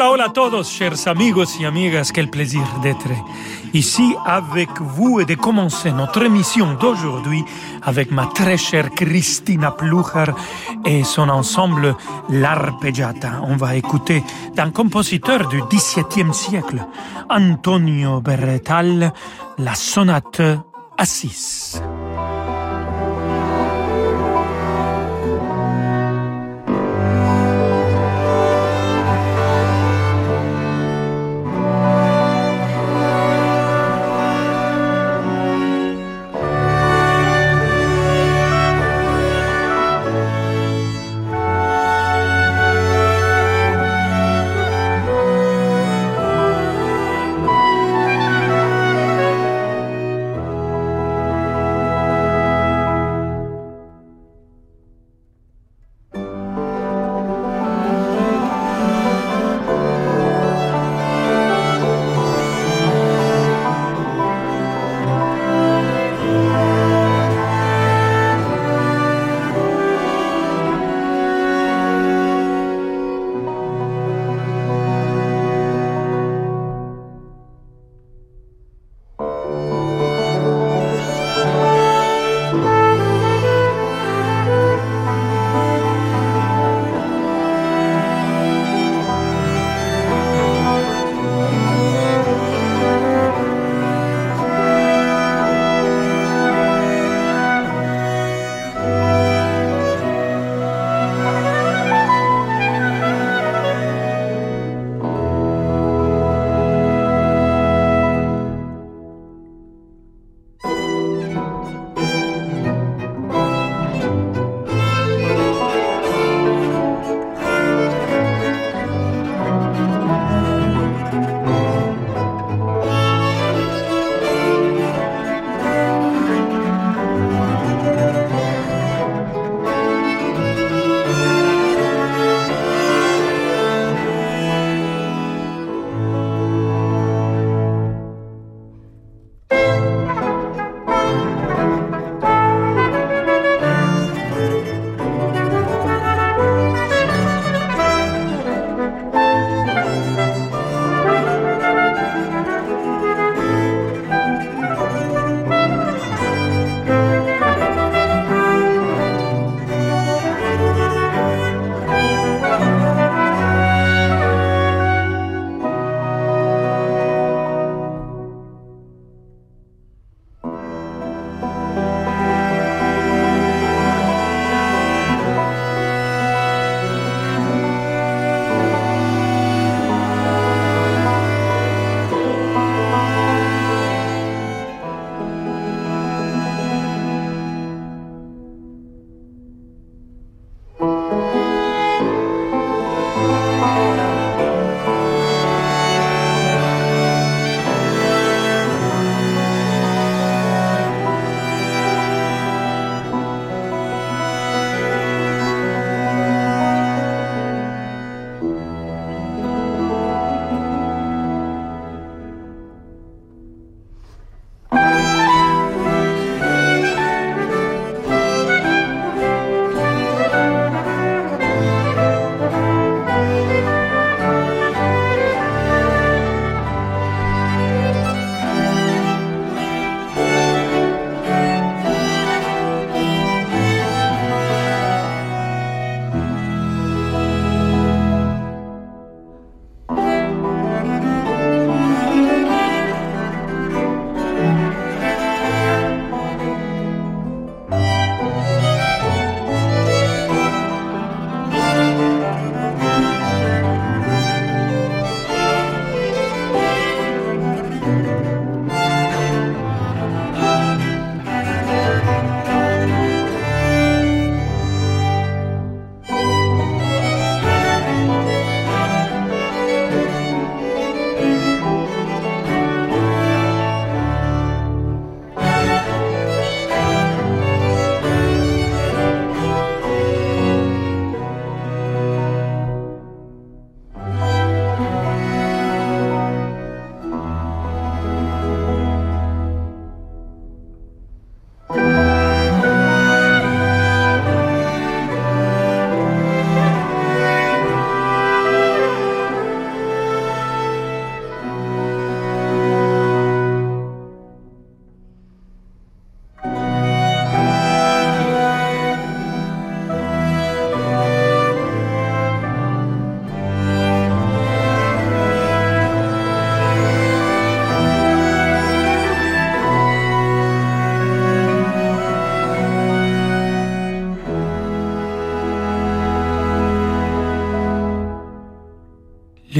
Hola, hola a todos, chers amigos y amigas, quel plaisir d'être ici avec vous et de commencer notre émission d'aujourd'hui avec ma très chère Christina Plucher et son ensemble L'Arpeggiata. On va écouter d'un compositeur du XVIIe siècle, Antonio Berretal, la sonate Assis.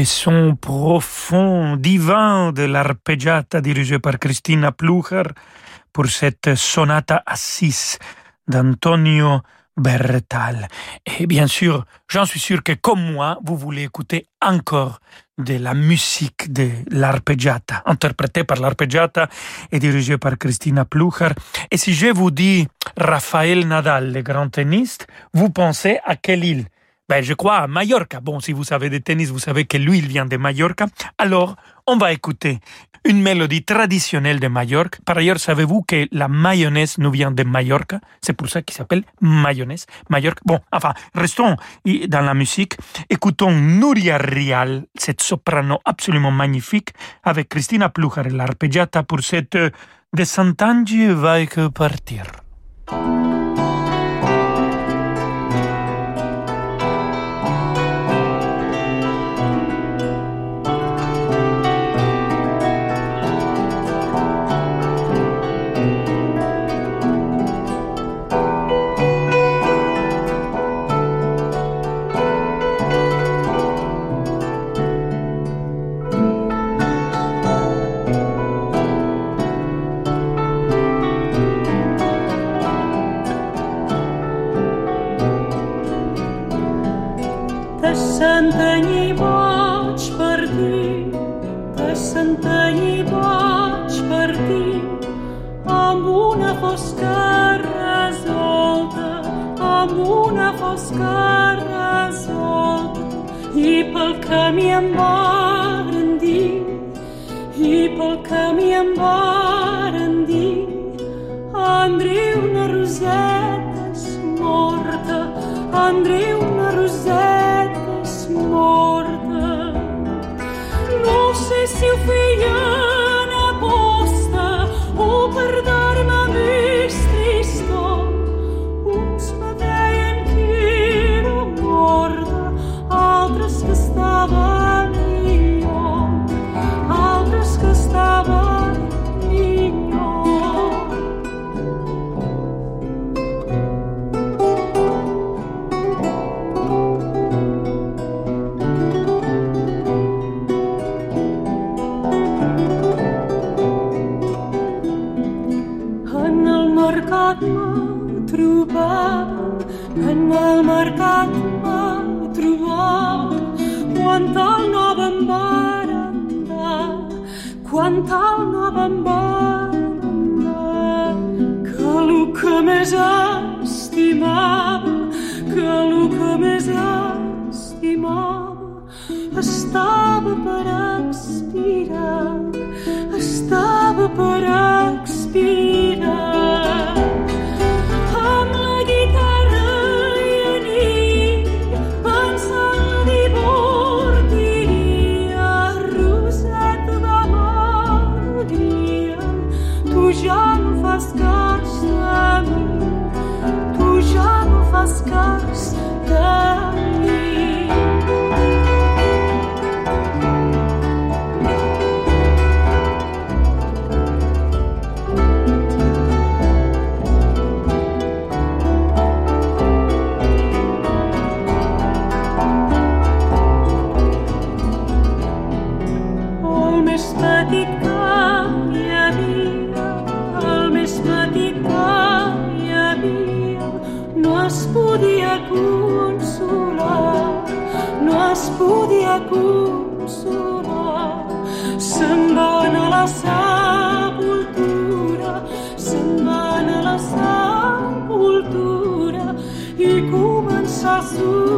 Les sons profonds, divins de l'arpeggiata dirigée par Christina Plucher pour cette sonata à d'Antonio Bertal. Et bien sûr, j'en suis sûr que comme moi, vous voulez écouter encore de la musique de l'arpeggiata, interprétée par l'arpeggiata et dirigée par Christina Plucher. Et si je vous dis Rafael Nadal, le grand tenniste, vous pensez à quelle île? Ben, je crois à Mallorca. Bon, si vous savez de tennis, vous savez que lui, il vient de Mallorca. Alors, on va écouter une mélodie traditionnelle de Mallorca. Par ailleurs, savez-vous que la mayonnaise nous vient de Mallorca? C'est pour ça qu'il s'appelle mayonnaise. Mallorca. Bon, enfin, restons dans la musique. Écoutons Nuria Rial, cette soprano absolument magnifique, avec Christina Plujar l'arpeggiata pour cette De Sant'Angi vai que partir.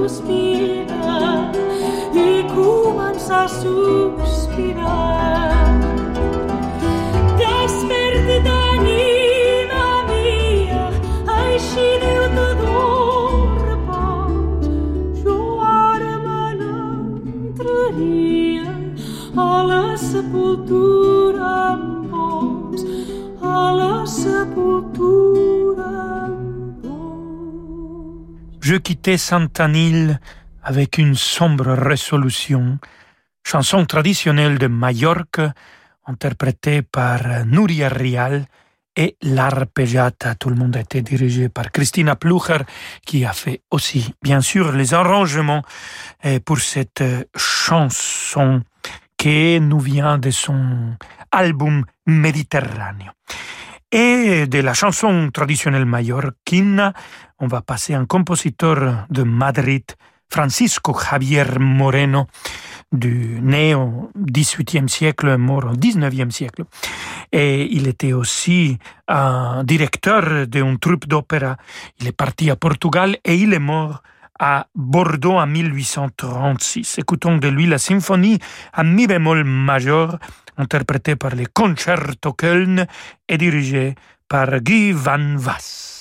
suspira y Cuban sa suspirar. Je quittais Santanil avec une sombre résolution, chanson traditionnelle de Majorque interprétée par Nuria Rial et l'arpeggiata. Tout le monde a été dirigé par Christina Plucher qui a fait aussi, bien sûr, les arrangements eh, pour cette chanson qui nous vient de son album Méditerranée. Et de la chanson traditionnelle mallorquine, on va passer un compositeur de Madrid, Francisco Javier Moreno, du né au XVIIIe siècle, mort au XIXe siècle. Et il était aussi un directeur d'une troupe d'opéra. Il est parti à Portugal et il est mort à Bordeaux en 1836. Écoutons de lui la symphonie à mi bémol majeur, interprété par les Concerto Köln et dirigé par Guy Van Vass.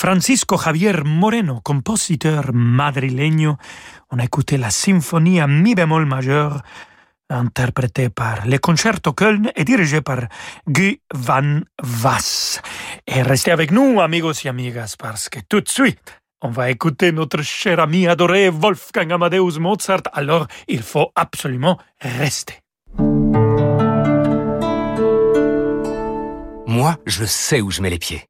Francisco Javier Moreno, compositeur madrileño. On a écouté la symphonie à mi bémol majeur, interprétée par le Concerto Köln et dirigée par Guy Van Vass. Et restez avec nous, amigos et amigas, parce que tout de suite, on va écouter notre cher ami adoré Wolfgang Amadeus Mozart, alors il faut absolument rester. Moi, je sais où je mets les pieds.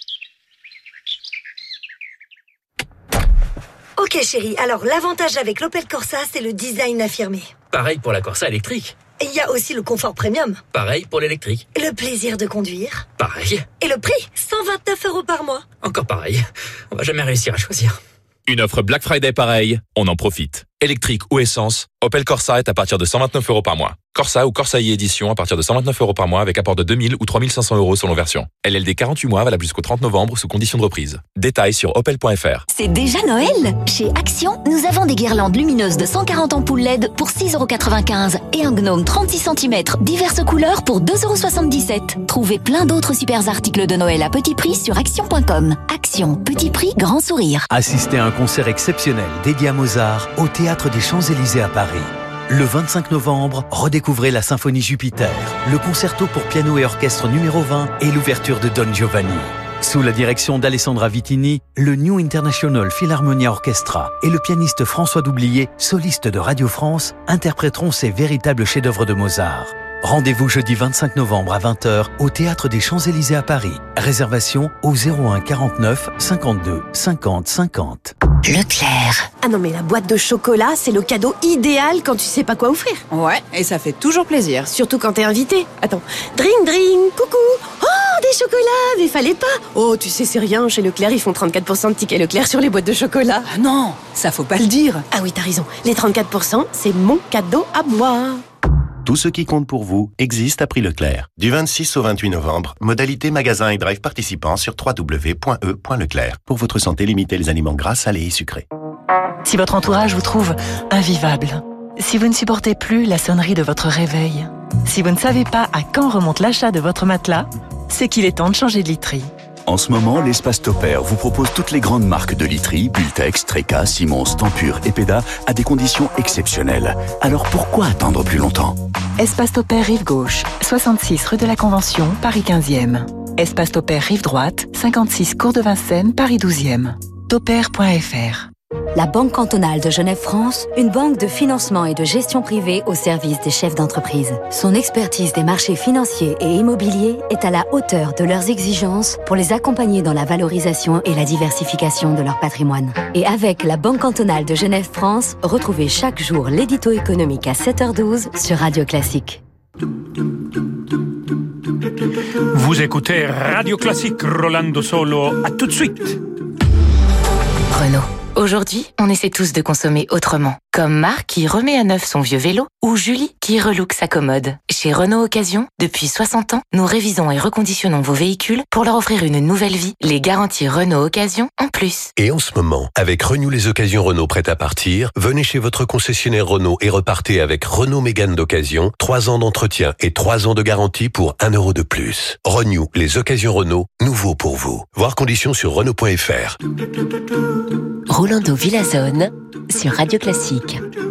Ok chérie, alors l'avantage avec l'Opel Corsa, c'est le design affirmé. Pareil pour la Corsa électrique. Et il y a aussi le confort premium. Pareil pour l'électrique. Le plaisir de conduire. Pareil. Et le prix 129 euros par mois. Encore pareil. On va jamais réussir à choisir. Une offre Black Friday pareil, on en profite. Électrique ou essence, Opel Corsa est à partir de 129 euros par mois. Corsa ou Corsa e édition à partir de 129 euros par mois avec apport de 2000 ou 3500 euros selon version. LLD 48 mois valable jusqu'au 30 novembre sous condition de reprise. Détails sur opel.fr. C'est déjà Noël? Chez Action, nous avons des guirlandes lumineuses de 140 ampoules LED pour 6,95€ et un gnome 36 cm diverses couleurs pour 2,77€. Trouvez plein d'autres super articles de Noël à petit prix sur action.com. Action, petit prix, grand sourire. Assistez à un concert exceptionnel dédié à Mozart au Théâtre des Champs-Élysées à Paris. Le 25 novembre, redécouvrez la Symphonie Jupiter, le concerto pour piano et orchestre numéro 20 et l'ouverture de Don Giovanni. Sous la direction d'Alessandra Vitini, le New International Philharmonia Orchestra et le pianiste François Doublier, soliste de Radio France, interpréteront ces véritables chefs-d'œuvre de Mozart. Rendez-vous jeudi 25 novembre à 20h au Théâtre des Champs-Élysées à Paris. Réservation au 01 49 52 50 50. Leclerc. Ah non mais la boîte de chocolat, c'est le cadeau idéal quand tu sais pas quoi offrir. Ouais, et ça fait toujours plaisir. Surtout quand t'es invité. Attends, drink drink, coucou. Oh, des chocolats, mais fallait pas. Oh, tu sais, c'est rien. Chez Leclerc, ils font 34% de tickets Leclerc sur les boîtes de chocolat. Ah non, ça faut pas le dire. Ah oui, t'as raison. Les 34%, c'est mon cadeau à moi. Tout ce qui compte pour vous existe à prix Leclerc. Du 26 au 28 novembre, modalité magasin et drive participants sur www.e.leclerc. Pour votre santé, limitez les aliments gras, salés et sucrés. Si votre entourage vous trouve invivable, si vous ne supportez plus la sonnerie de votre réveil, si vous ne savez pas à quand remonte l'achat de votre matelas, c'est qu'il est temps de changer de literie. En ce moment, l'espace Topair vous propose toutes les grandes marques de literie, Bultex, Treca, Simons, Tempur et Peda à des conditions exceptionnelles. Alors pourquoi attendre plus longtemps? Espace Topair Rive Gauche, 66 rue de la Convention, Paris 15e. Espace Topair Rive Droite, 56 cours de Vincennes, Paris 12e. Topair.fr La Banque cantonale de Genève-France, une banque de financement et de gestion privée au service des chefs d'entreprise. Son expertise des marchés financiers et immobiliers est à la hauteur de leurs exigences pour les accompagner dans la valorisation et la diversification de leur patrimoine. Et avec la Banque cantonale de Genève-France, retrouvez chaque jour l'édito économique à 7h12 sur Radio Classique. Vous écoutez Radio Classique Rolando Solo. À tout de suite. Renault. Aujourd'hui, on essaie tous de consommer autrement. Comme Marc qui remet à neuf son vieux vélo ou Julie qui relook sa commode. Chez Renault Occasion, depuis 60 ans, nous révisons et reconditionnons vos véhicules pour leur offrir une nouvelle vie. Les garanties Renault Occasion en plus. Et en ce moment, avec Renew les occasions Renault prêtes à partir, venez chez votre concessionnaire Renault et repartez avec Renault Mégane d'occasion, 3 ans d'entretien et 3 ans de garantie pour 1 euro de plus. Renew les occasions Renault, nouveau pour vous. Voir conditions sur Renault.fr. Rolando Villazone sur Radio Classique. Afrique.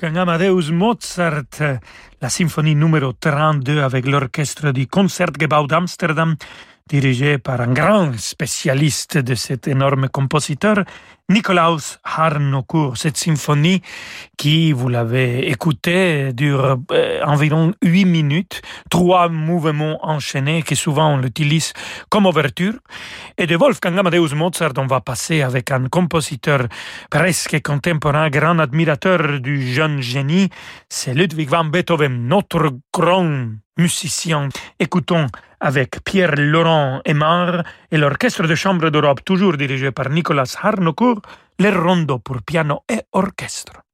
Wolfgang Amadeus Mozart, la symphonie numéro 32 avec l'orchestre du Concertgebouw d'Amsterdam, dirigé par un grand spécialiste de cet énorme compositeur, Nikolaus Harnoncourt. Cette symphonie qui, vous l'avez écoutée, dure euh, environ huit minutes, trois mouvements enchaînés qui souvent on l'utilise comme ouverture. Et de Wolfgang Amadeus Mozart, on va passer avec un compositeur presque contemporain, grand admirateur du jeune génie, c'est Ludwig van Beethoven, notre grand musicien. Écoutons avec Pierre-Laurent Aymar et l'Orchestre de chambre d'Europe, toujours dirigé par Nicolas Harnoncourt, les rondeaux pour piano et orchestre.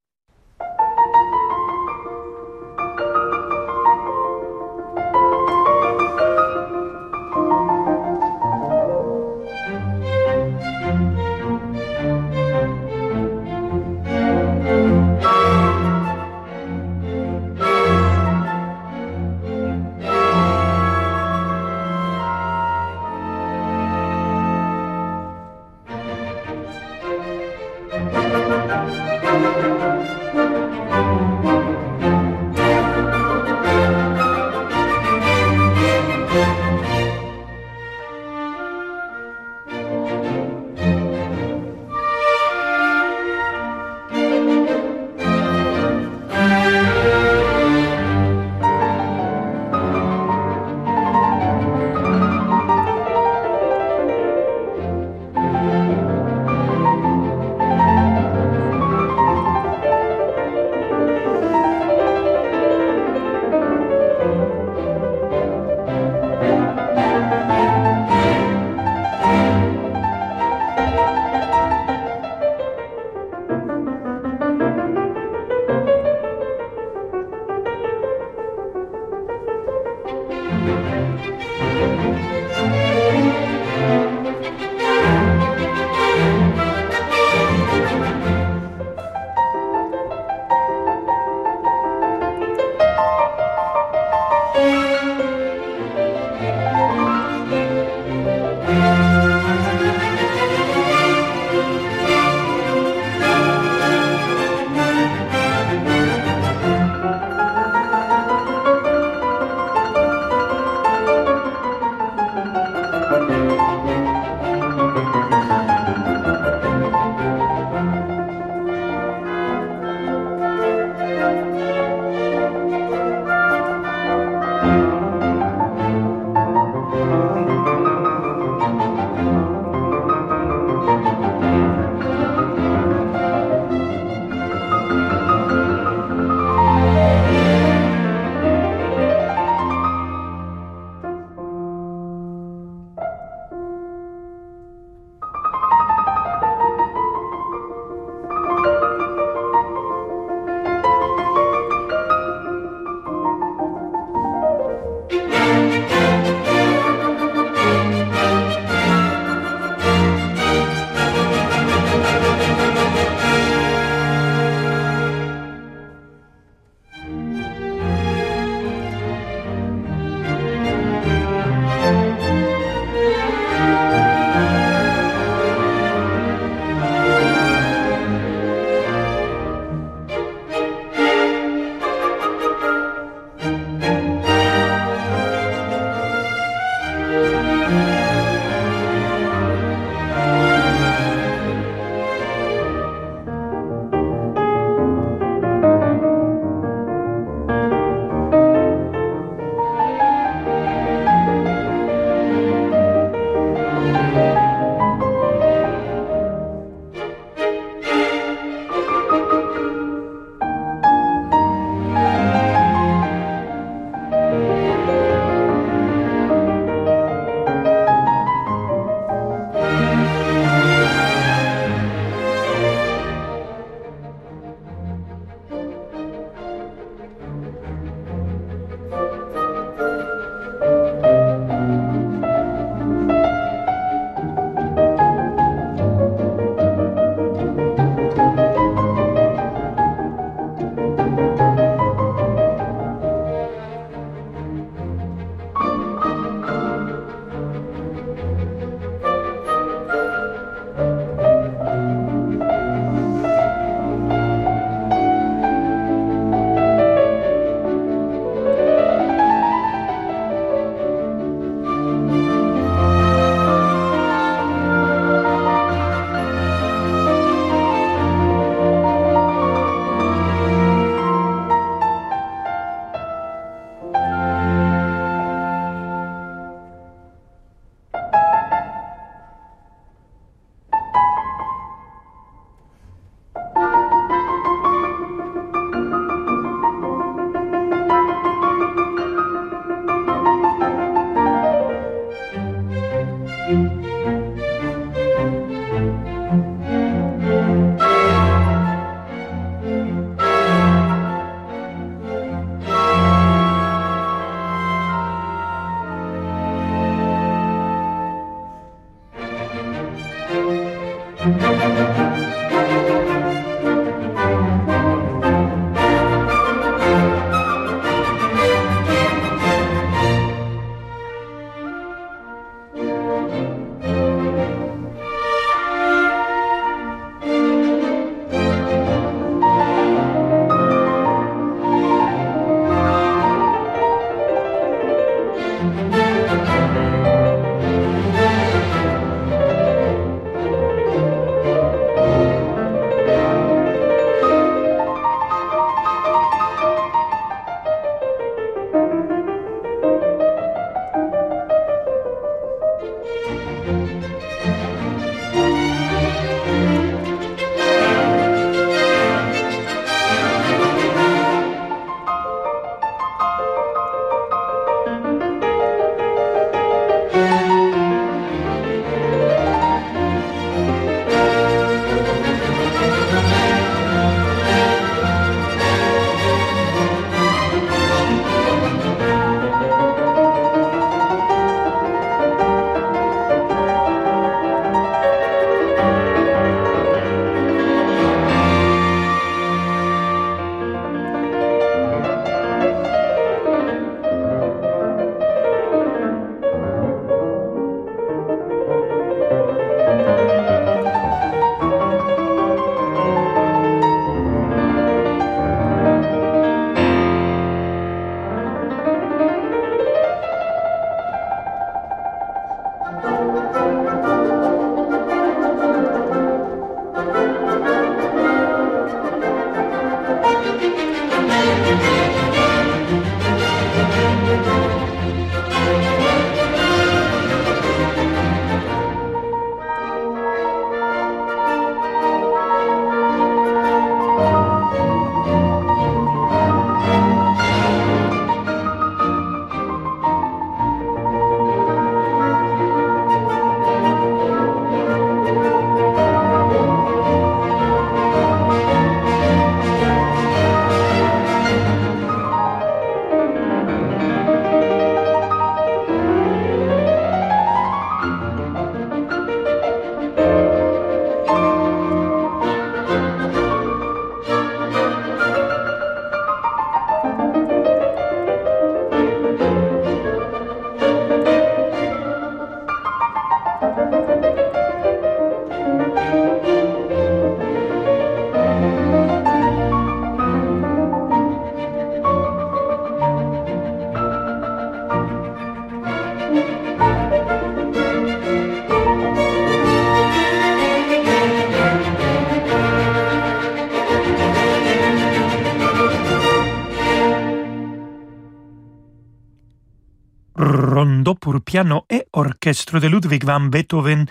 Piano et orchestre de Ludwig van Beethoven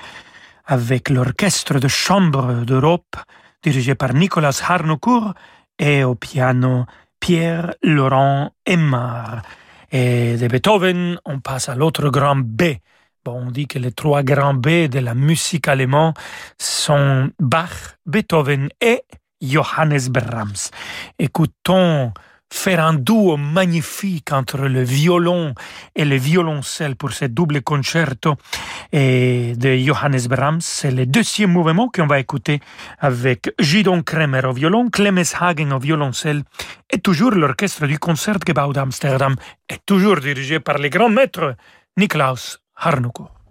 avec l'orchestre de chambre d'Europe dirigé par Nicolas Harnoncourt et au piano Pierre-Laurent Aymar. Et de Beethoven, on passe à l'autre grand B. Bon, on dit que les trois grands B de la musique allemande sont Bach, Beethoven et Johannes Brahms. Écoutons faire un duo magnifique entre le violon et le violoncelle pour ce double concerto et de Johannes Brahms. C'est le deuxième mouvement qu'on va écouter avec Gidon Kremer au violon, Clemens Hagen au violoncelle et toujours l'orchestre du Concertgebouw d'Amsterdam est toujours dirigé par le grand maître Niklaus Harnoncourt.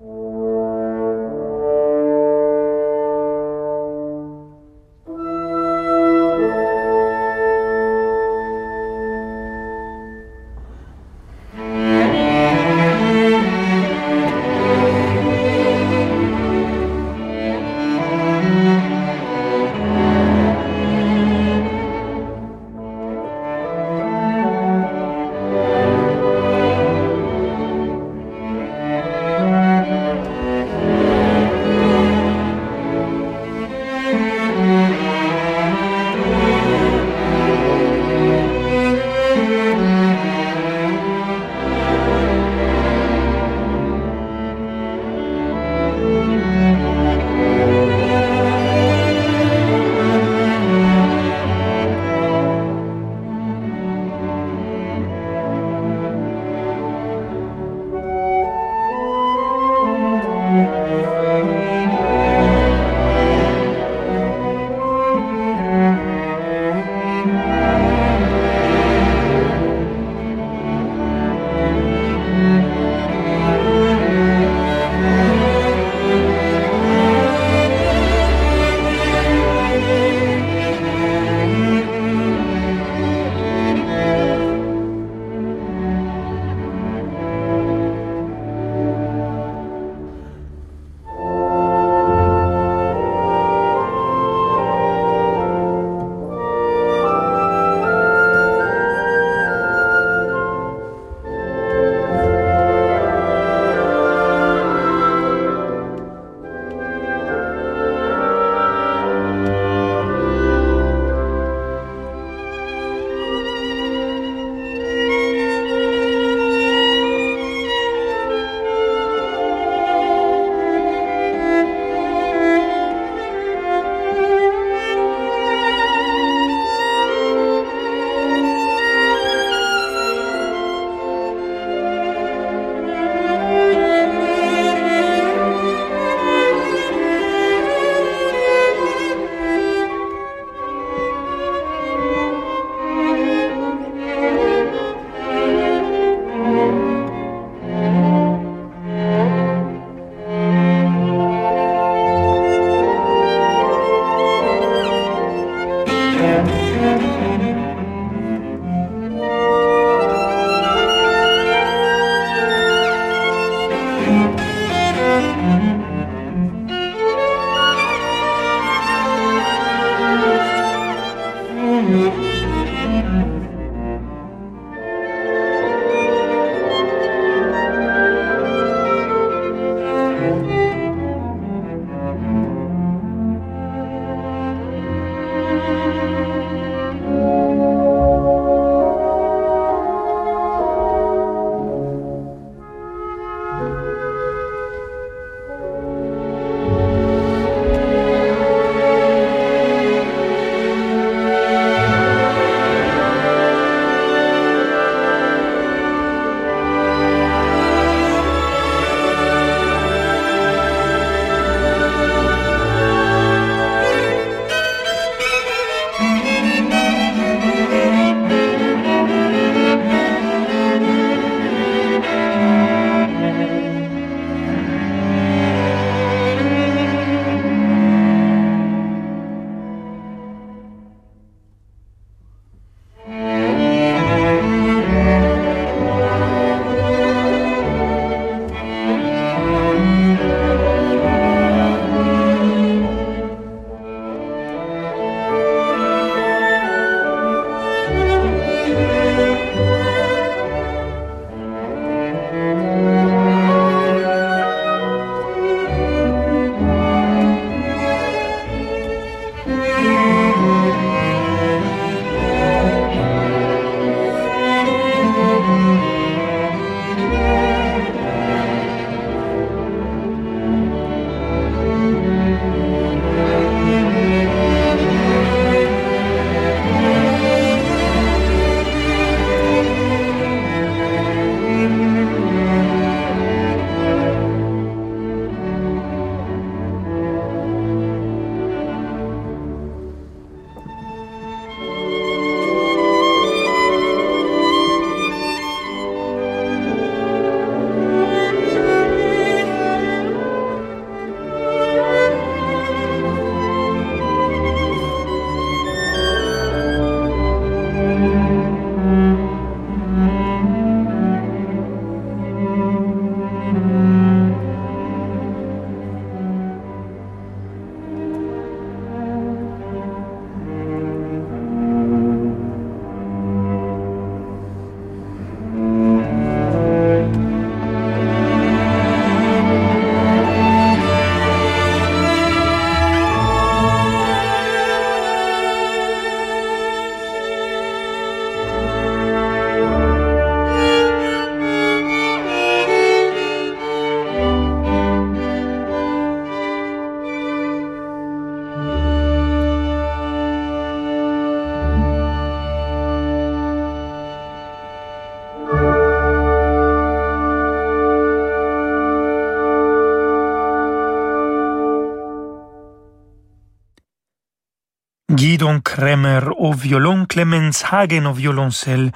Au violon, Clemens Hagen au violoncelle,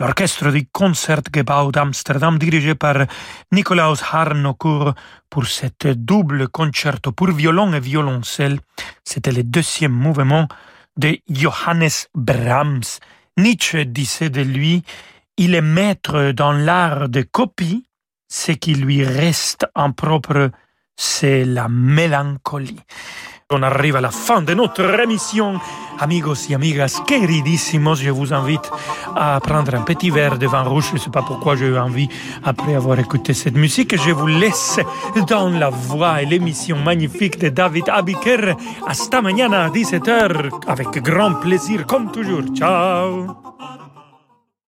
l'orchestre du Concertgebouw d'Amsterdam dirigé par Nikolaus Harnoncourt pour cette double concerto pour violon et violoncelle. C'était le deuxième mouvement de Johannes Brahms. Nietzsche disait de lui, il est maître dans l'art de copie, ce qui lui reste en propre, c'est la mélancolie. On arrive à la fin de notre émission. Amigos et amigas queridissimos, je vous invite à prendre un petit verre de vin rouge. Je ne sais pas pourquoi j'ai eu envie, après avoir écouté cette musique. Je vous laisse dans la voix et l'émission magnifique de David Abiker. Hasta mañana à 17h, avec grand plaisir, comme toujours. Ciao